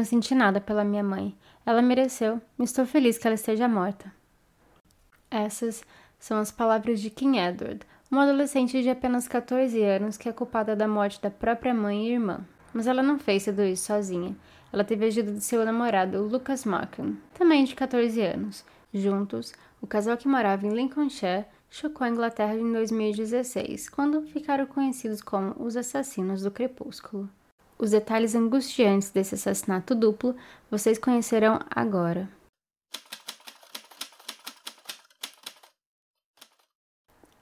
não senti nada pela minha mãe. Ela mereceu. Estou feliz que ela esteja morta. Essas são as palavras de Kim Edward, uma adolescente de apenas 14 anos que é culpada da morte da própria mãe e irmã. Mas ela não fez tudo isso sozinha. Ela teve a ajuda de seu namorado, Lucas Markham, também de 14 anos. Juntos, o casal que morava em Lincolnshire chocou a Inglaterra em 2016, quando ficaram conhecidos como os assassinos do crepúsculo. Os detalhes angustiantes desse assassinato duplo vocês conhecerão agora.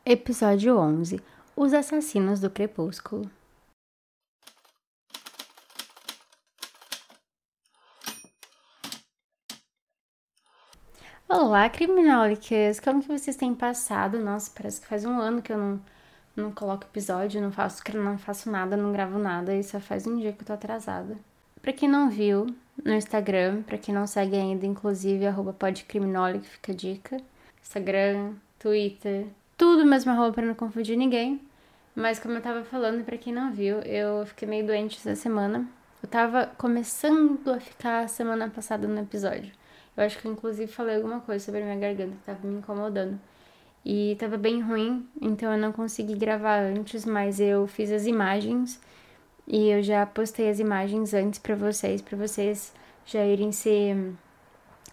Episódio 11 Os Assassinos do Crepúsculo Olá, criminólicas! Como que vocês têm passado? Nossa, parece que faz um ano que eu não não coloco episódio, não faço, não faço nada, não gravo nada e só faz um dia que eu tô atrasada. Pra quem não viu, no Instagram, pra quem não segue ainda, inclusive, arroba podcriminólogo, fica a dica. Instagram, Twitter, tudo mesmo arroba pra não confundir ninguém. Mas como eu tava falando, pra quem não viu, eu fiquei meio doente essa semana. Eu tava começando a ficar semana passada no episódio. Eu acho que eu, inclusive falei alguma coisa sobre minha garganta que tava me incomodando e tava bem ruim, então eu não consegui gravar antes, mas eu fiz as imagens e eu já postei as imagens antes para vocês, para vocês já irem se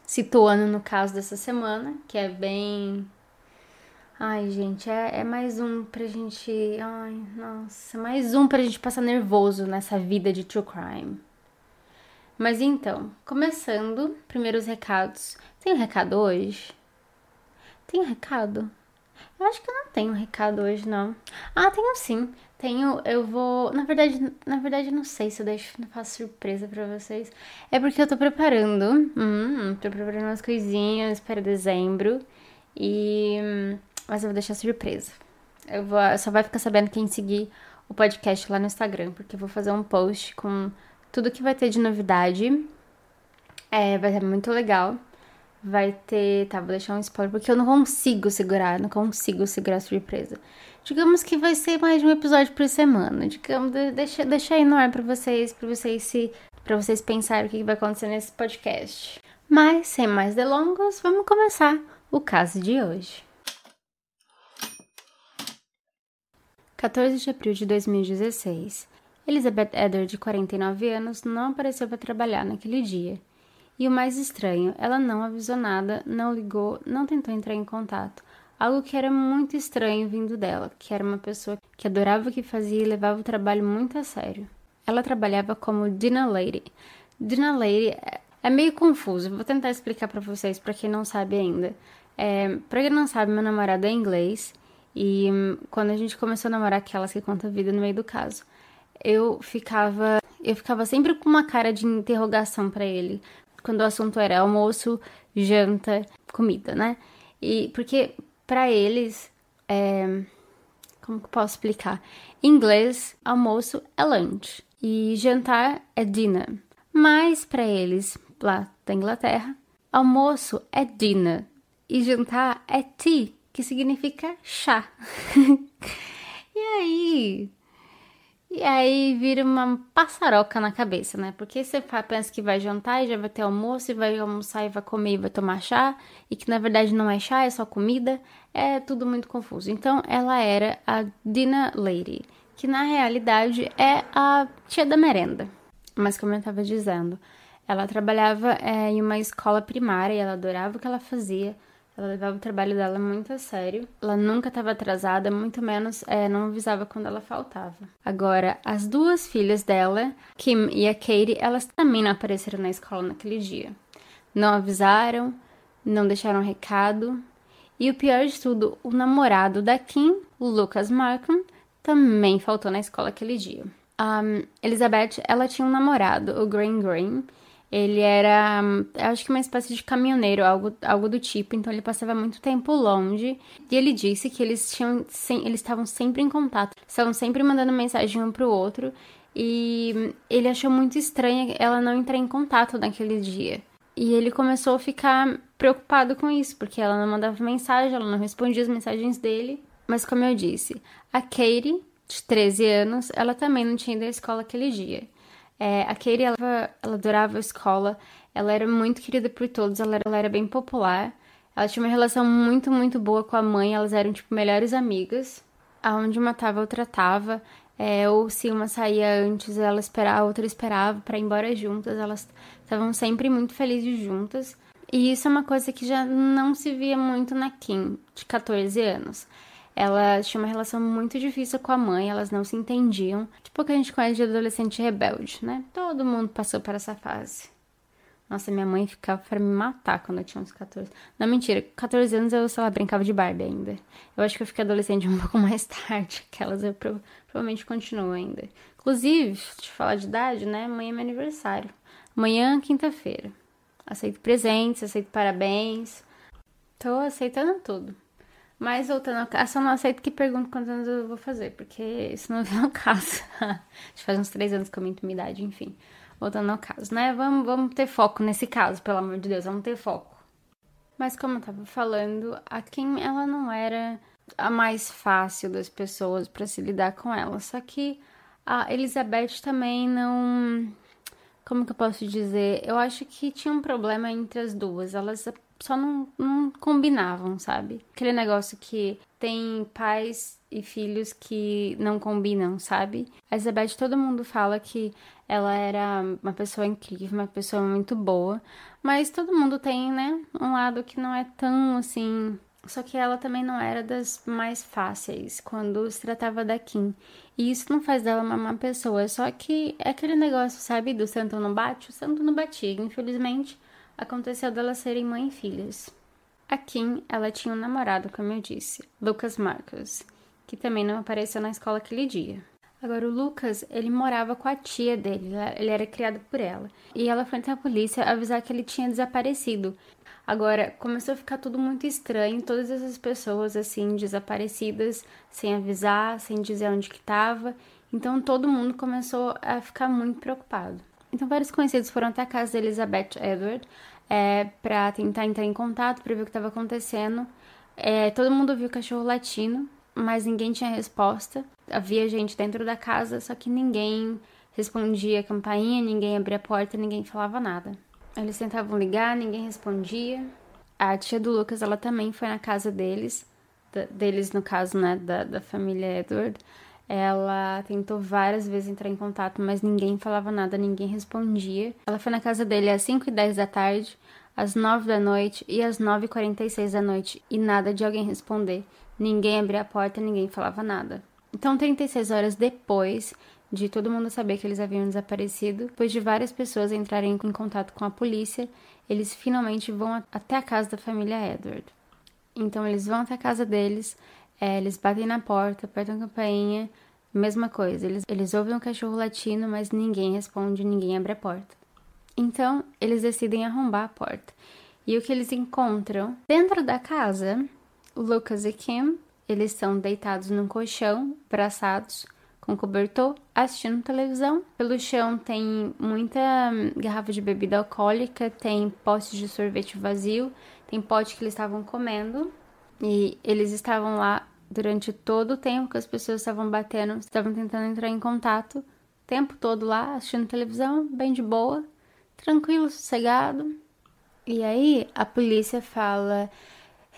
situando no caso dessa semana, que é bem. Ai, gente, é, é mais um pra gente. Ai, nossa, mais um pra gente passar nervoso nessa vida de true crime. Mas então, começando, primeiros recados. Tem um recado hoje? Tem recado? Eu acho que eu não tenho recado hoje, não. Ah, tenho sim. Tenho, eu vou. Na verdade, na verdade, não sei se eu deixo, não faço surpresa para vocês. É porque eu tô preparando. Hum, tô preparando umas coisinhas para dezembro. E. Mas eu vou deixar surpresa. Eu vou. Só vai ficar sabendo quem seguir o podcast lá no Instagram, porque eu vou fazer um post com tudo que vai ter de novidade. É, vai ser muito legal vai ter. Tá, vou deixar um spoiler porque eu não consigo segurar, não consigo segurar a surpresa. Digamos que vai ser mais de um episódio por semana. Digamos, deixa, deixa aí no ar pra vocês, pra vocês se. para vocês pensarem o que vai acontecer nesse podcast. Mas, sem mais delongas, vamos começar o caso de hoje. 14 de abril de 2016. Elizabeth Edward, de 49 anos, não apareceu para trabalhar naquele dia e o mais estranho, ela não avisou nada, não ligou, não tentou entrar em contato. Algo que era muito estranho vindo dela, que era uma pessoa que adorava o que fazia e levava o trabalho muito a sério. Ela trabalhava como dinner lady. Dinner lady é, é meio confuso, vou tentar explicar para vocês, para quem não sabe ainda. É, para quem não sabe, meu namorado é inglês e hum, quando a gente começou a namorar, aquelas que conta a vida no meio do caso, eu ficava eu ficava sempre com uma cara de interrogação para ele, quando o assunto era almoço, janta, comida, né? E porque para eles, é, como que posso explicar? Em inglês, almoço é lunch e jantar é dinner. Mas para eles, lá da Inglaterra, almoço é dinner e jantar é tea, que significa chá. e aí, e aí vira uma passaroca na cabeça, né? Porque você pensa que vai jantar e já vai ter almoço, e vai almoçar e vai comer e vai tomar chá, e que na verdade não é chá, é só comida. É tudo muito confuso. Então ela era a dinner lady, que na realidade é a tia da merenda. Mas como eu estava dizendo, ela trabalhava é, em uma escola primária e ela adorava o que ela fazia. Ela levava o trabalho dela muito a sério. Ela nunca estava atrasada, muito menos é, não avisava quando ela faltava. Agora, as duas filhas dela, Kim e a Katie, elas também não apareceram na escola naquele dia. Não avisaram, não deixaram recado. E o pior de tudo, o namorado da Kim, Lucas Markham, também faltou na escola aquele dia. Um, Elizabeth, ela tinha um namorado, o Green Green, ele era, acho que uma espécie de caminhoneiro, algo, algo do tipo, então ele passava muito tempo longe. E ele disse que eles tinham, eles estavam sempre em contato, estavam sempre mandando mensagem um pro outro. E ele achou muito estranho ela não entrar em contato naquele dia. E ele começou a ficar preocupado com isso, porque ela não mandava mensagem, ela não respondia as mensagens dele. Mas como eu disse, a Katie, de 13 anos, ela também não tinha ido à escola aquele dia. É, a Katie, ela, ela adorava a escola, ela era muito querida por todos, ela ela era bem popular. Ela tinha uma relação muito, muito boa com a mãe, elas eram, tipo, melhores amigas. Aonde uma tava, outra tava. É, ou se uma saía antes, ela esperava, a outra esperava para ir embora juntas. Elas estavam sempre muito felizes juntas. E isso é uma coisa que já não se via muito na Kim, de 14 anos. Ela tinha uma relação muito difícil com a mãe, elas não se entendiam. Tipo o que a gente conhece de adolescente rebelde, né? Todo mundo passou por essa fase. Nossa, minha mãe ficava para me matar quando eu tinha uns 14. Não, mentira, 14 anos eu, sei lá, brincava de Barbie ainda. Eu acho que eu fiquei adolescente um pouco mais tarde. Aquelas eu pro, provavelmente continuo ainda. Inclusive, te falar de idade, né? Amanhã é meu aniversário. Amanhã, quinta-feira. Aceito presentes, aceito parabéns. Tô aceitando tudo. Mas voltando ao eu não aceito que pergunte quantos anos eu vou fazer, porque isso não vem ao caso. Já faz uns três anos que eu minto minha idade, enfim. Voltando ao caso, né? Vamos, vamos ter foco nesse caso, pelo amor de Deus, vamos ter foco. Mas como eu tava falando, a Kim, ela não era a mais fácil das pessoas para se lidar com ela. Só que a Elizabeth também não. Como que eu posso dizer? Eu acho que tinha um problema entre as duas. Elas só não, não combinavam, sabe? Aquele negócio que tem pais e filhos que não combinam, sabe? A Elizabeth, todo mundo fala que ela era uma pessoa incrível, uma pessoa muito boa, mas todo mundo tem, né, um lado que não é tão assim. Só que ela também não era das mais fáceis quando se tratava da Kim. E isso não faz dela uma má pessoa, só que é aquele negócio, sabe, do santo não bate? O santo não batia, infelizmente aconteceu delas serem mãe e filhas. A Kim, ela tinha um namorado, como eu disse, Lucas Marcos, que também não apareceu na escola aquele dia. Agora, o Lucas, ele morava com a tia dele, ele era criado por ela. E ela foi até a polícia avisar que ele tinha desaparecido. Agora, começou a ficar tudo muito estranho, todas essas pessoas, assim, desaparecidas, sem avisar, sem dizer onde que estava. Então, todo mundo começou a ficar muito preocupado. Então, vários conhecidos foram até a casa de Elizabeth Edward é, para tentar entrar em contato, para ver o que estava acontecendo. É, todo mundo viu o cachorro latino, mas ninguém tinha resposta. Havia gente dentro da casa, só que ninguém respondia a campainha, ninguém abria a porta, ninguém falava nada. Eles tentavam ligar, ninguém respondia. A tia do Lucas, ela também foi na casa deles, deles no caso, né, da, da família Edward, ela tentou várias vezes entrar em contato, mas ninguém falava nada, ninguém respondia. Ela foi na casa dele às 5 e 10 da tarde, às 9 da noite e às 9 e 46 da noite, e nada de alguém responder. Ninguém abria a porta, ninguém falava nada. Então, 36 horas depois de todo mundo saber que eles haviam desaparecido, depois de várias pessoas entrarem em contato com a polícia, eles finalmente vão até a casa da família Edward. Então, eles vão até a casa deles, é, eles batem na porta, apertam a campainha, mesma coisa. Eles, eles ouvem um cachorro latino, mas ninguém responde, ninguém abre a porta. Então, eles decidem arrombar a porta. E o que eles encontram? Dentro da casa, Lucas e Kim, eles estão deitados num colchão, braçados, com cobertor, assistindo televisão. Pelo chão tem muita hum, garrafa de bebida alcoólica, tem potes de sorvete vazio, tem pote que eles estavam comendo. E eles estavam lá durante todo o tempo que as pessoas estavam batendo, estavam tentando entrar em contato, o tempo todo lá, assistindo televisão, bem de boa, tranquilo, sossegado. E aí a polícia fala: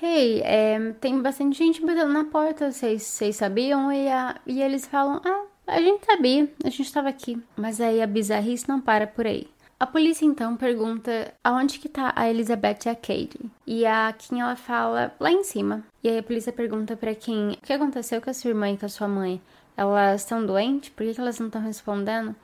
Hey, é, tem bastante gente batendo na porta, vocês, sabiam? E, a, e eles falam: Ah, a gente sabia, a gente estava aqui. Mas aí a bizarrice não para por aí. A polícia então pergunta aonde que tá a Elizabeth e a Katie. E a Kim ela fala lá em cima. E aí a polícia pergunta para Kim o que aconteceu com a sua irmã e com a sua mãe. Elas estão doentes? Por que, que elas não estão respondendo?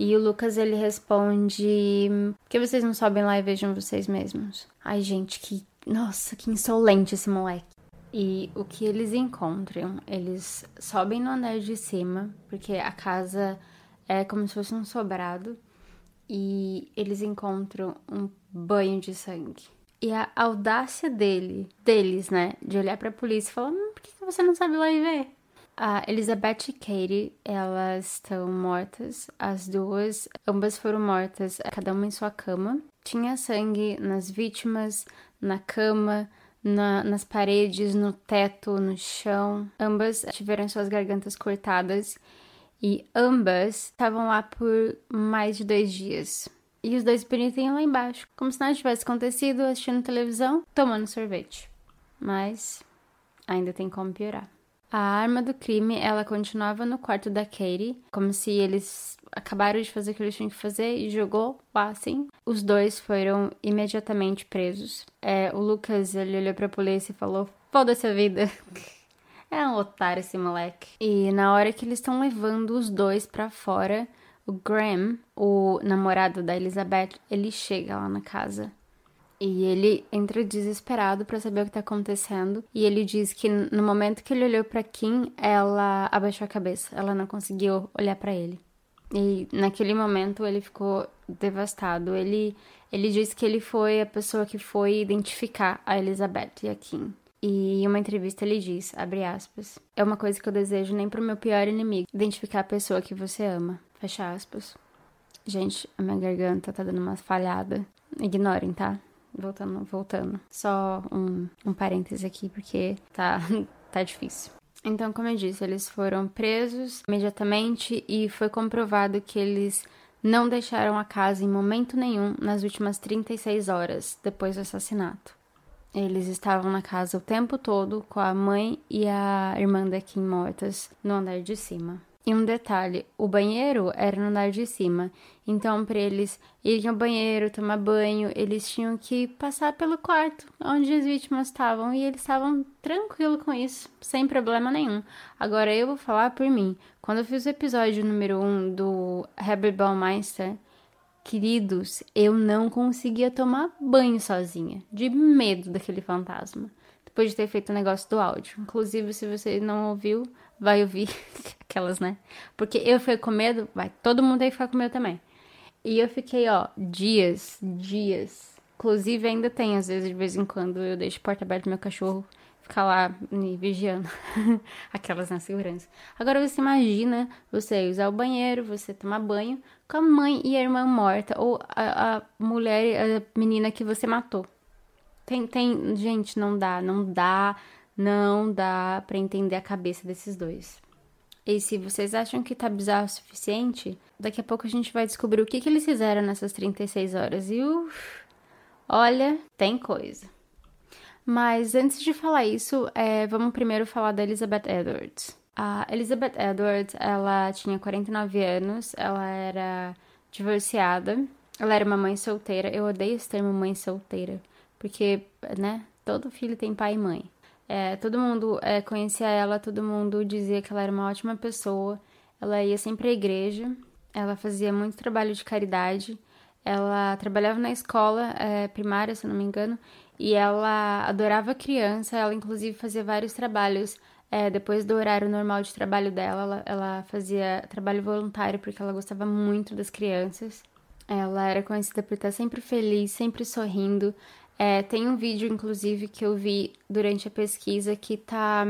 E o Lucas ele responde: Por que vocês não sobem lá e vejam vocês mesmos? Ai, gente, que. Nossa, que insolente esse moleque. E o que eles encontram? Eles sobem no andar de cima, porque a casa é como se fosse um sobrado, e eles encontram um banho de sangue. E a audácia dele, deles, né, de olhar para a polícia e falar: hum, por que você não sabe lá e ver? A Elizabeth e Katie, elas estão mortas, as duas, ambas foram mortas, cada uma em sua cama. Tinha sangue nas vítimas, na cama, na, nas paredes, no teto, no chão. Ambas tiveram suas gargantas cortadas e ambas estavam lá por mais de dois dias. E os dois bonitinhos lá embaixo, como se nada tivesse acontecido, assistindo televisão, tomando sorvete. Mas ainda tem como piorar. A arma do crime, ela continuava no quarto da Katie, como se eles acabaram de fazer o que eles tinham que fazer e jogou lá assim. Os dois foram imediatamente presos. É, o Lucas, ele olhou pra polícia e falou: Foda-se a vida. é um otário esse moleque. E na hora que eles estão levando os dois para fora, o Graham, o namorado da Elizabeth, ele chega lá na casa. E ele entra desesperado para saber o que tá acontecendo. E ele diz que no momento que ele olhou para Kim, ela abaixou a cabeça. Ela não conseguiu olhar para ele. E naquele momento ele ficou devastado. Ele, ele disse que ele foi a pessoa que foi identificar a Elizabeth e a Kim. E em uma entrevista ele diz, abre aspas, é uma coisa que eu desejo nem pro meu pior inimigo, identificar a pessoa que você ama. Fecha aspas. Gente, a minha garganta tá dando uma falhada. Ignorem, tá? voltando, voltando. Só um, um parêntese aqui, porque tá, tá difícil. Então, como eu disse, eles foram presos imediatamente e foi comprovado que eles não deixaram a casa em momento nenhum nas últimas 36 horas depois do assassinato. Eles estavam na casa o tempo todo com a mãe e a irmã da Kim mortas no andar de cima. E um detalhe, o banheiro era no andar de cima, então para eles irem ao banheiro, tomar banho, eles tinham que passar pelo quarto onde as vítimas estavam e eles estavam tranquilos com isso, sem problema nenhum. Agora eu vou falar por mim. Quando eu fiz o episódio número 1 um do Herbert Baumeister, queridos, eu não conseguia tomar banho sozinha, de medo daquele fantasma depois de ter feito o negócio do áudio. Inclusive, se você não ouviu, vai ouvir aquelas, né? Porque eu fiquei com medo, vai todo mundo aí ficar com medo também. E eu fiquei, ó, dias, dias. Inclusive, ainda tem, às vezes, de vez em quando, eu deixo a porta aberta do meu cachorro ficar lá me vigiando. Aquelas na segurança. Agora você imagina você usar o banheiro, você tomar banho com a mãe e a irmã morta, ou a, a mulher, a menina que você matou. Tem, tem, gente, não dá, não dá não dá para entender a cabeça desses dois. E se vocês acham que tá bizarro o suficiente, daqui a pouco a gente vai descobrir o que, que eles fizeram nessas 36 horas. E uff, olha, tem coisa. Mas antes de falar isso, é, vamos primeiro falar da Elizabeth Edwards. A Elizabeth Edwards, ela tinha 49 anos, ela era divorciada, ela era uma mãe solteira. Eu odeio esse termo mãe solteira, porque, né, todo filho tem pai e mãe. É, todo mundo é, conhecia ela, todo mundo dizia que ela era uma ótima pessoa. Ela ia sempre à igreja, ela fazia muito trabalho de caridade. Ela trabalhava na escola é, primária, se não me engano, e ela adorava criança. Ela, inclusive, fazia vários trabalhos é, depois do horário normal de trabalho dela. Ela, ela fazia trabalho voluntário porque ela gostava muito das crianças. Ela era conhecida por estar sempre feliz, sempre sorrindo. É, tem um vídeo, inclusive, que eu vi durante a pesquisa que tá,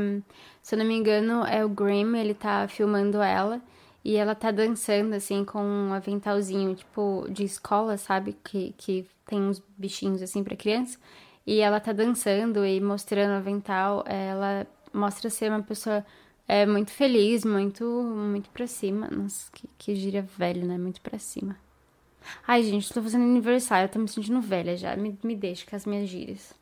se eu não me engano, é o Grimm, ele tá filmando ela e ela tá dançando, assim, com um aventalzinho, tipo, de escola, sabe? Que, que tem uns bichinhos, assim, pra criança. E ela tá dançando e mostrando o avental. Ela mostra ser uma pessoa é, muito feliz, muito, muito pra cima. Nossa, que, que gíria velho, né? Muito pra cima. Ai, gente, tô fazendo aniversário, tô me sentindo velha já. Me, me deixa com as minhas gírias.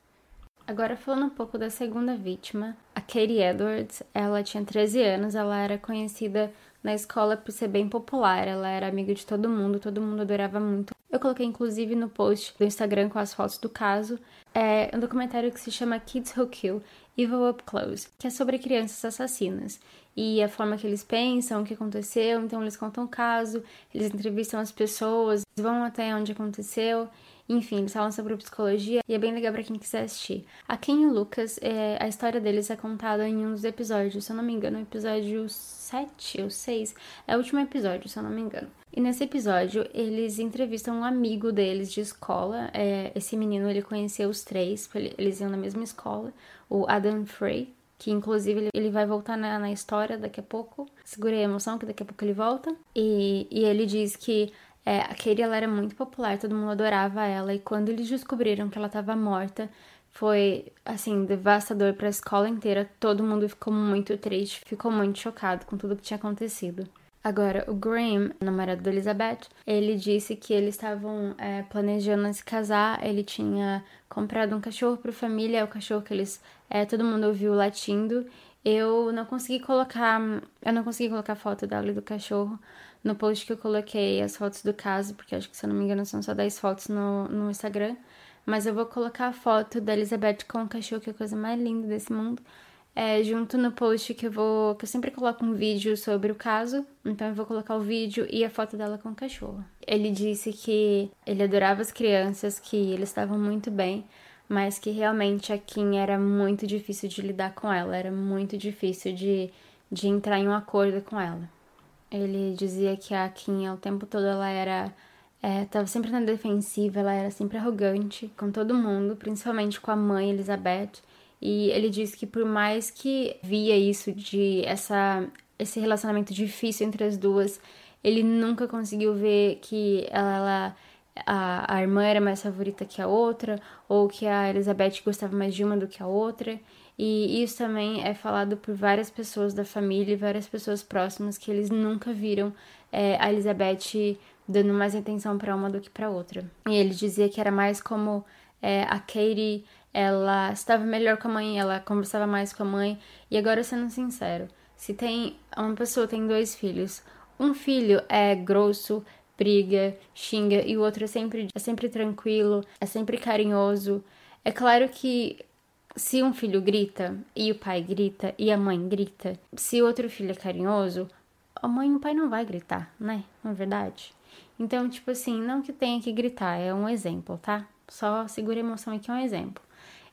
Agora, falando um pouco da segunda vítima, a Katie Edwards, ela tinha 13 anos, ela era conhecida na escola por ser bem popular, ela era amiga de todo mundo, todo mundo adorava muito. Eu coloquei inclusive no post do Instagram com as fotos do caso. É um documentário que se chama Kids Who Kill Evil Up Close, que é sobre crianças assassinas e a forma que eles pensam, o que aconteceu. Então, eles contam o caso, eles entrevistam as pessoas, vão até onde aconteceu. Enfim, eles falam sobre psicologia e é bem legal para quem quiser assistir. A Ken e o Lucas, é, a história deles é contada em um dos episódios, se eu não me engano, episódio 7 ou 6. É o último episódio, se eu não me engano. E nesse episódio, eles entrevistam um amigo deles de escola. É, esse menino, ele conheceu os três, eles iam na mesma escola, o Adam Frey, que inclusive ele, vai voltar na, na, história daqui a pouco. Segurei a emoção que daqui a pouco ele volta. E, e ele diz que é, a Katie ela era muito popular, todo mundo adorava ela, e quando eles descobriram que ela estava morta, foi assim devastador para a escola inteira. Todo mundo ficou muito triste, ficou muito chocado com tudo que tinha acontecido. Agora, o Graham, namorado da Elizabeth, ele disse que eles estavam é, planejando se casar. Ele tinha comprado um cachorro para a família, o cachorro que eles é, todo mundo ouviu latindo. Eu não consegui colocar, eu não consegui colocar foto dela e do cachorro, no post que eu coloquei as fotos do caso, porque acho que se eu não me engano são só 10 fotos no, no Instagram. Mas eu vou colocar a foto da Elizabeth com o cachorro, que é a coisa mais linda desse mundo. É, junto no post que eu vou. que eu sempre coloco um vídeo sobre o caso. Então eu vou colocar o vídeo e a foto dela com o cachorro. Ele disse que ele adorava as crianças, que eles estavam muito bem, mas que realmente a Kim era muito difícil de lidar com ela, era muito difícil de, de entrar em um acordo com ela. Ele dizia que a Kim, o tempo todo, ela era. É, tava sempre na defensiva, ela era sempre arrogante com todo mundo, principalmente com a mãe Elizabeth. E ele disse que por mais que via isso de essa esse relacionamento difícil entre as duas, ele nunca conseguiu ver que ela, a, a irmã era mais favorita que a outra, ou que a Elizabeth gostava mais de uma do que a outra. E isso também é falado por várias pessoas da família e várias pessoas próximas que eles nunca viram é, a Elizabeth dando mais atenção para uma do que para outra. E ele dizia que era mais como é, a Katie, ela estava melhor com a mãe, ela conversava mais com a mãe. E agora, sendo sincero, se tem uma pessoa tem dois filhos, um filho é grosso, briga, xinga e o outro é sempre, é sempre tranquilo, é sempre carinhoso. É claro que se um filho grita e o pai grita e a mãe grita, se outro filho é carinhoso, a mãe e o pai não vai gritar, né? Não é verdade? Então, tipo assim, não que tenha que gritar, é um exemplo, tá? Só segura a emoção aqui, é um exemplo.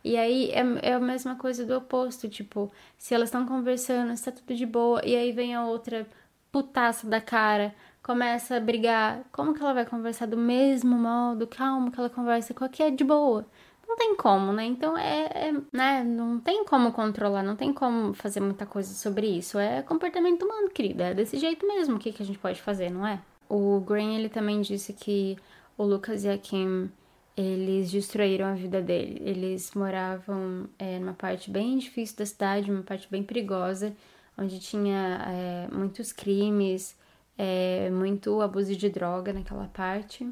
E aí é, é a mesma coisa do oposto, tipo, se elas estão conversando, está tudo de boa, e aí vem a outra putaça da cara, começa a brigar, como que ela vai conversar do mesmo modo, calmo que ela conversa com a que é de boa? não tem como, né? Então é, é, né? Não tem como controlar, não tem como fazer muita coisa sobre isso. É comportamento humano, querida. É desse jeito mesmo. O que, que a gente pode fazer, não é? O Green ele também disse que o Lucas e a Kim eles destruíram a vida dele. Eles moravam é, numa parte bem difícil da cidade, uma parte bem perigosa, onde tinha é, muitos crimes, é, muito abuso de droga naquela parte.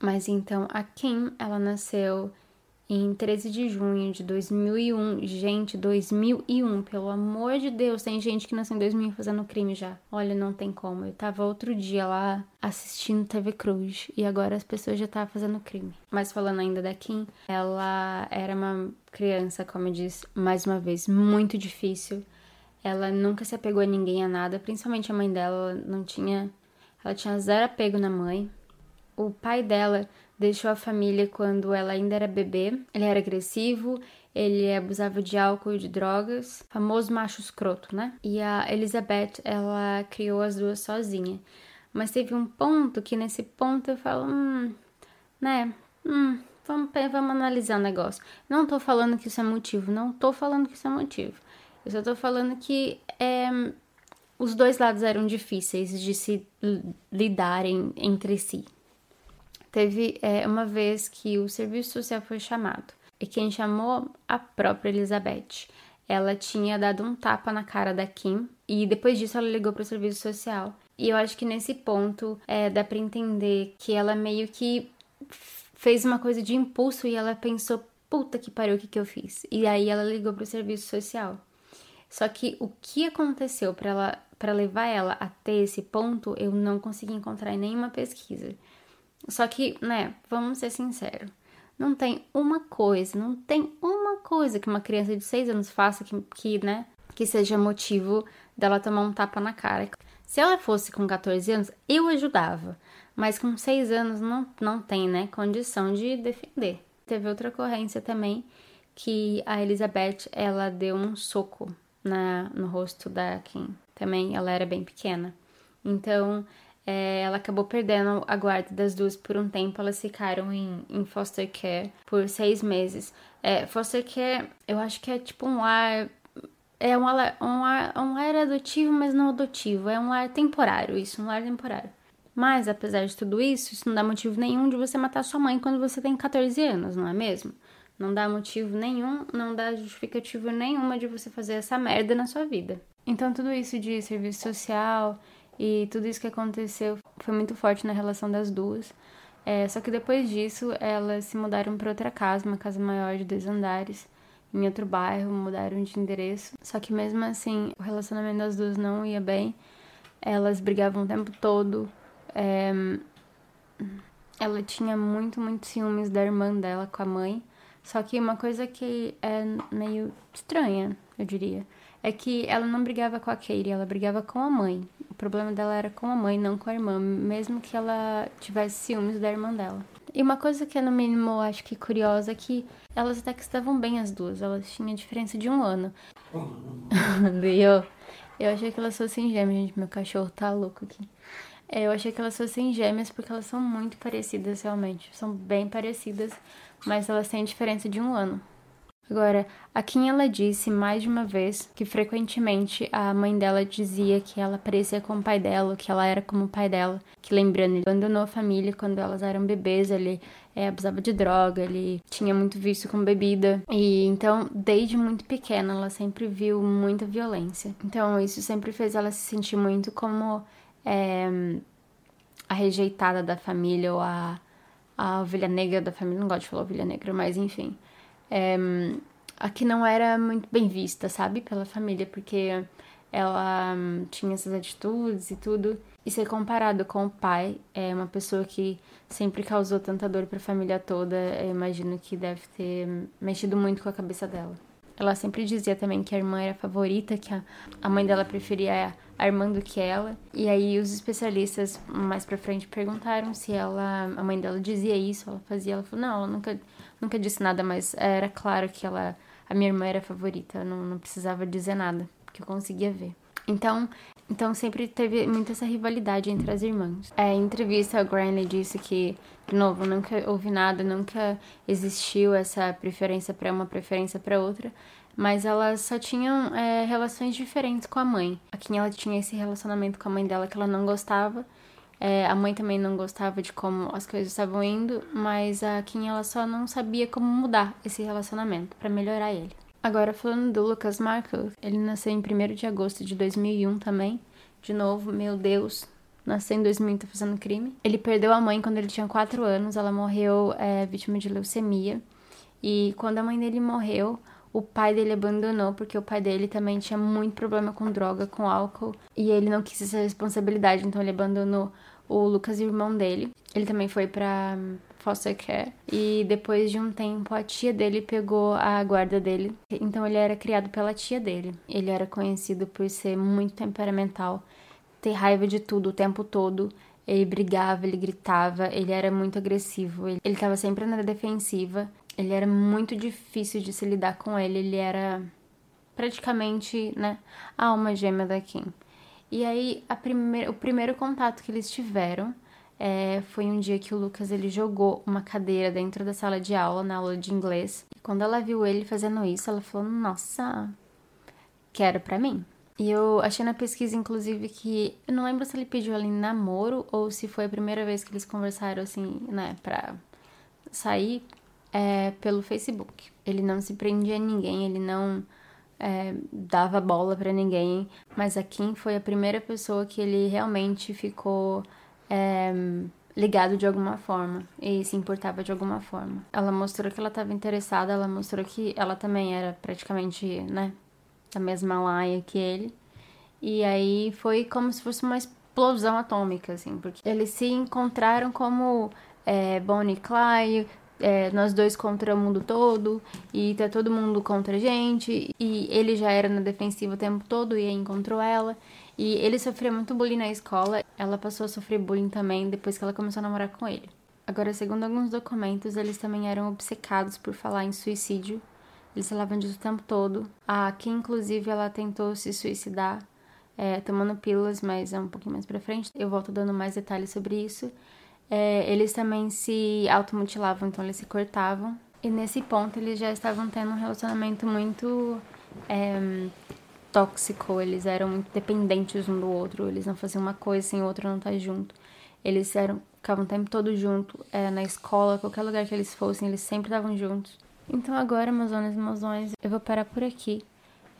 Mas então a Kim, ela nasceu em 13 de junho de 2001. Gente, 2001, pelo amor de Deus, tem gente que nasceu em 2000 fazendo crime já. Olha, não tem como. Eu tava outro dia lá assistindo TV Cruz e agora as pessoas já estavam fazendo crime. Mas falando ainda da Kim, ela era uma criança, como eu disse, mais uma vez, muito difícil. Ela nunca se apegou a ninguém, a nada, principalmente a mãe dela, não tinha. Ela tinha zero apego na mãe. O pai dela deixou a família quando ela ainda era bebê. Ele era agressivo, ele abusava de álcool e de drogas, famoso macho escroto, né? E a Elizabeth, ela criou as duas sozinha. Mas teve um ponto que nesse ponto eu falo, hum, né? Hum, vamos, vamos analisar o negócio. Não tô falando que isso é motivo, não tô falando que isso é motivo. Eu só tô falando que é, os dois lados eram difíceis de se lidarem entre si. Teve é, uma vez que o serviço social foi chamado e quem chamou a própria Elizabeth. Ela tinha dado um tapa na cara da Kim e depois disso ela ligou para o serviço social. E eu acho que nesse ponto é, dá para entender que ela meio que fez uma coisa de impulso e ela pensou: puta que pariu, o que, que eu fiz? E aí ela ligou para o serviço social. Só que o que aconteceu para ela para levar ela até esse ponto, eu não consegui encontrar em nenhuma pesquisa. Só que, né, vamos ser sinceros. Não tem uma coisa, não tem uma coisa que uma criança de 6 anos faça que, que, né, que seja motivo dela tomar um tapa na cara. Se ela fosse com 14 anos, eu ajudava. Mas com 6 anos não, não tem, né, condição de defender. Teve outra ocorrência também que a Elizabeth, ela deu um soco na, no rosto da Kim. Também ela era bem pequena. Então, é, ela acabou perdendo a guarda das duas por um tempo. Elas ficaram em, em foster care por seis meses. É, foster care, eu acho que é tipo um lar. É um um, lar, um lar adotivo, mas não adotivo. É um lar temporário, isso, um lar temporário. Mas, apesar de tudo isso, isso não dá motivo nenhum de você matar sua mãe quando você tem 14 anos, não é mesmo? Não dá motivo nenhum, não dá justificativa nenhuma de você fazer essa merda na sua vida. Então, tudo isso de serviço social e tudo isso que aconteceu foi muito forte na relação das duas. É, só que depois disso, elas se mudaram para outra casa, uma casa maior de dois andares, em outro bairro, mudaram de endereço. Só que mesmo assim, o relacionamento das duas não ia bem. Elas brigavam o tempo todo. É, ela tinha muito, muito ciúmes da irmã dela com a mãe. Só que uma coisa que é meio estranha, eu diria, é que ela não brigava com a Katie, ela brigava com a mãe. O problema dela era com a mãe, não com a irmã, mesmo que ela tivesse ciúmes da irmã dela. E uma coisa que é no mínimo acho que curiosa é que elas até que estavam bem as duas, elas tinham diferença de um ano. Viu? Eu achei que elas fossem gêmeas, gente, meu cachorro tá louco aqui. É, eu achei que elas fossem gêmeas porque elas são muito parecidas realmente, são bem parecidas, mas elas têm diferença de um ano. Agora, a Kim ela disse mais de uma vez que frequentemente a mãe dela dizia que ela parecia com o pai dela, que ela era como o pai dela, que lembrando, ele abandonou a família quando elas eram bebês, ele é, abusava de droga, ele tinha muito vício com bebida. E então, desde muito pequena, ela sempre viu muita violência. Então, isso sempre fez ela se sentir muito como é, a rejeitada da família ou a a ovelha negra da família, não gosto de falar ovelha negra, mas enfim. É, a que não era muito bem vista, sabe, pela família, porque ela hum, tinha essas atitudes e tudo. E ser comparado com o pai, é uma pessoa que sempre causou tanta dor para a família toda, eu imagino que deve ter mexido muito com a cabeça dela. Ela sempre dizia também que a irmã era a favorita, que a, a mãe dela preferia a irmã do que ela. E aí os especialistas mais pra frente perguntaram se ela, a mãe dela dizia isso, ela fazia, ela falou, não, ela nunca, nunca disse nada, mas era claro que ela, a minha irmã era a favorita, não, não precisava dizer nada, porque eu conseguia ver. Então, então sempre teve muita essa rivalidade entre as irmãs. É, em entrevista, a Granny disse que, de novo, nunca houve nada, nunca existiu essa preferência para uma, preferência para outra, mas elas só tinham é, relações diferentes com a mãe. A Kim, ela tinha esse relacionamento com a mãe dela que ela não gostava. É, a mãe também não gostava de como as coisas estavam indo, mas a Kim, ela só não sabia como mudar esse relacionamento para melhorar ele. Agora, falando do Lucas Markle, ele nasceu em 1 de agosto de 2001 também. De novo, meu Deus, nasceu em 2000 tá fazendo crime. Ele perdeu a mãe quando ele tinha 4 anos, ela morreu é, vítima de leucemia. E quando a mãe dele morreu, o pai dele abandonou porque o pai dele também tinha muito problema com droga, com álcool, e ele não quis essa responsabilidade, então ele abandonou o Lucas, irmão dele. Ele também foi para foster care. E depois de um tempo, a tia dele pegou a guarda dele. Então ele era criado pela tia dele. Ele era conhecido por ser muito temperamental, ter raiva de tudo o tempo todo. Ele brigava, ele gritava, ele era muito agressivo. Ele estava sempre na defensiva. Ele era muito difícil de se lidar com ele. Ele era praticamente, né, a alma gêmea da Kim. E aí, o primeiro contato que eles tiveram é, foi um dia que o Lucas ele jogou uma cadeira dentro da sala de aula, na aula de inglês. E quando ela viu ele fazendo isso, ela falou: Nossa, quero pra mim. E eu achei na pesquisa, inclusive, que eu não lembro se ele pediu em namoro ou se foi a primeira vez que eles conversaram assim, né, pra sair é, pelo Facebook. Ele não se prendia a ninguém, ele não é, dava bola para ninguém, mas a Kim foi a primeira pessoa que ele realmente ficou é, ligado de alguma forma e se importava de alguma forma. Ela mostrou que ela estava interessada, ela mostrou que ela também era praticamente, né, da mesma laia que ele. E aí foi como se fosse uma explosão atômica, assim, porque eles se encontraram como é, Bonnie e Clyde, é, nós dois contra o mundo todo, e tá todo mundo contra a gente, e ele já era na defensiva o tempo todo e aí encontrou ela. E ele sofria muito bullying na escola, ela passou a sofrer bullying também depois que ela começou a namorar com ele. Agora, segundo alguns documentos, eles também eram obcecados por falar em suicídio. Eles falavam disso o tempo todo. A Kim, inclusive, ela tentou se suicidar é, tomando pílulas, mas é um pouquinho mais pra frente. Eu volto dando mais detalhes sobre isso. É, eles também se automutilavam, então eles se cortavam. E nesse ponto eles já estavam tendo um relacionamento muito é, tóxico, eles eram muito dependentes um do outro, eles não faziam uma coisa sem o outro não estar tá junto. Eles eram, ficavam o tempo todo junto, é, na escola, qualquer lugar que eles fossem, eles sempre estavam juntos. Então agora, Amazonas e Amazões, eu vou parar por aqui.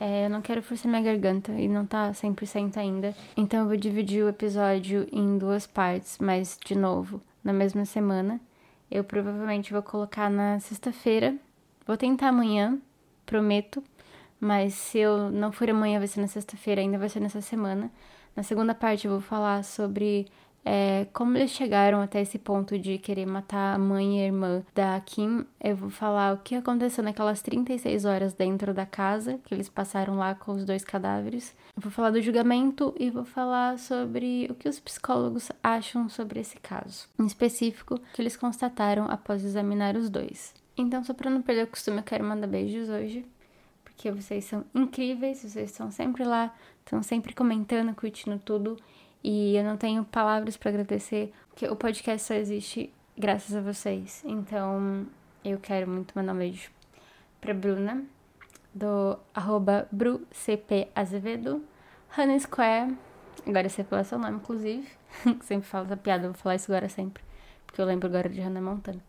É, eu não quero forçar minha garganta e não tá 100% ainda. Então eu vou dividir o episódio em duas partes, mas de novo, na mesma semana. Eu provavelmente vou colocar na sexta-feira. Vou tentar amanhã, prometo. Mas se eu não for amanhã, vai ser na sexta-feira, ainda vai ser nessa semana. Na segunda parte eu vou falar sobre é, como eles chegaram até esse ponto de querer matar a mãe e a irmã da Kim, eu vou falar o que aconteceu naquelas 36 horas dentro da casa que eles passaram lá com os dois cadáveres. Eu vou falar do julgamento e vou falar sobre o que os psicólogos acham sobre esse caso, em específico, que eles constataram após examinar os dois. Então, só para não perder o costume, eu quero mandar beijos hoje, porque vocês são incríveis, vocês estão sempre lá, estão sempre comentando, curtindo tudo. E eu não tenho palavras para agradecer, porque o podcast só existe graças a vocês. Então, eu quero muito mandar um beijo pra Bruna, do arroba brucpazevedo, Hannah Square, agora eu sei falar seu nome, inclusive, sempre falo essa piada, vou falar isso agora sempre, porque eu lembro agora de Hannah Montana.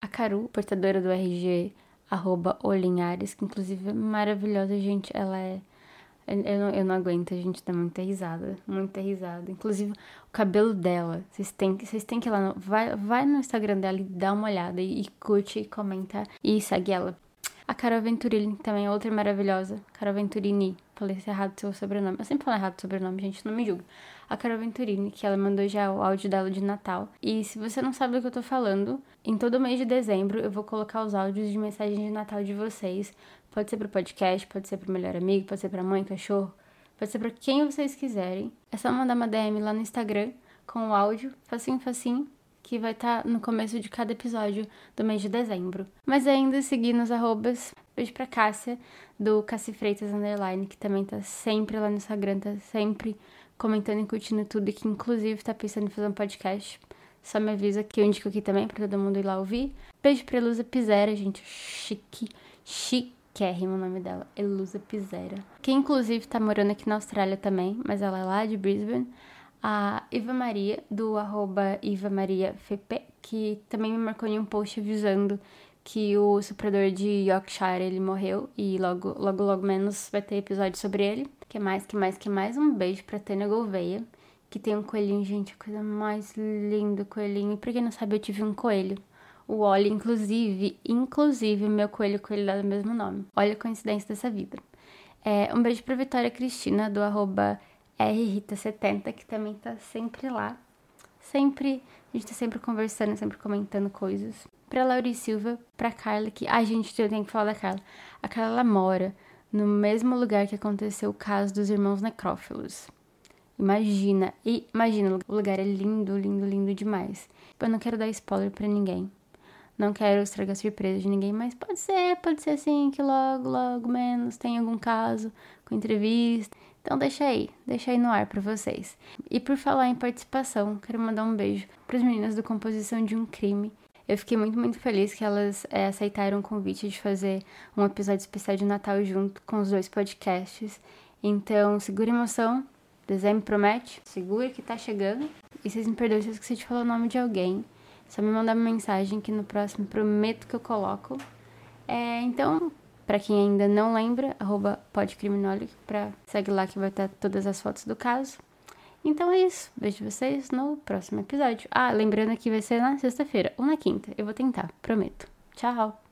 A Caru, portadora do RG, arroba Olinhares, que inclusive é maravilhosa, gente, ela é eu não, eu não aguento, a gente dá muita risada, muita risada. Inclusive, o cabelo dela, vocês têm, vocês têm que ir lá, no, vai, vai no Instagram dela e dá uma olhada, e, e curte, e comenta, e segue ela. A Carol Venturini também é outra maravilhosa, Carol Venturini, falei errado seu sobrenome, eu sempre falo errado o sobrenome, gente, não me julga. A Carol Venturini, que ela mandou já o áudio dela de Natal. E se você não sabe do que eu tô falando, em todo mês de dezembro eu vou colocar os áudios de mensagem de Natal de vocês Pode ser para podcast, pode ser para melhor amigo, pode ser para mãe, cachorro, pode ser para quem vocês quiserem. É só mandar uma DM lá no Instagram com o áudio, facinho, facinho, que vai estar tá no começo de cada episódio do mês de dezembro. Mas ainda seguir nos arrobas. Beijo pra Cássia, do Cassi Freitas Underline, que também tá sempre lá no Instagram, tá sempre comentando e curtindo tudo, e que inclusive tá pensando em fazer um podcast. Só me avisa que eu indico aqui também pra todo mundo ir lá ouvir. Beijo pra Lusa Pizera, gente. Chique, Kerrim, o nome dela, Elusa Pizera. Que inclusive tá morando aqui na Austrália também, mas ela é lá de Brisbane. A Iva Maria, do arroba Iva Maria FP, que também me marcou em um post avisando que o suprador de Yorkshire ele morreu e logo, logo, logo menos vai ter episódio sobre ele. Que mais, que mais, que mais? Um beijo pra Tânia Gouveia, que tem um coelhinho, gente, a coisa mais linda, coelhinho. E pra quem não sabe, eu tive um coelho o Oli, inclusive, inclusive, meu coelho com ele dá o mesmo nome. Olha a coincidência dessa vida. É, um beijo pra Vitória Cristina, do arroba rrita70, que também tá sempre lá. Sempre, gente tá sempre conversando, sempre comentando coisas. Pra Lauri Silva, pra Carla, que... Ai, gente, eu tenho que falar da Carla. A Carla, ela mora no mesmo lugar que aconteceu o caso dos irmãos necrófilos. Imagina, e imagina, o lugar é lindo, lindo, lindo demais. Eu não quero dar spoiler para ninguém, não quero estragar surpresa de ninguém, mas pode ser, pode ser assim, que logo, logo menos tem algum caso com entrevista. Então deixa aí, deixa aí no ar para vocês. E por falar em participação, quero mandar um beijo para as meninas do Composição de um Crime. Eu fiquei muito, muito feliz que elas é, aceitaram o convite de fazer um episódio especial de Natal junto com os dois podcasts. Então, segura emoção, dezembro promete, segura que tá chegando. E vocês me perdoem se eu esqueci de falar o nome de alguém. Só me mandar uma mensagem que no próximo prometo que eu coloco. É, então, para quem ainda não lembra, arroba pra segue lá que vai estar todas as fotos do caso. Então é isso. Vejo vocês no próximo episódio. Ah, lembrando que vai ser na sexta-feira ou na quinta. Eu vou tentar, prometo. Tchau!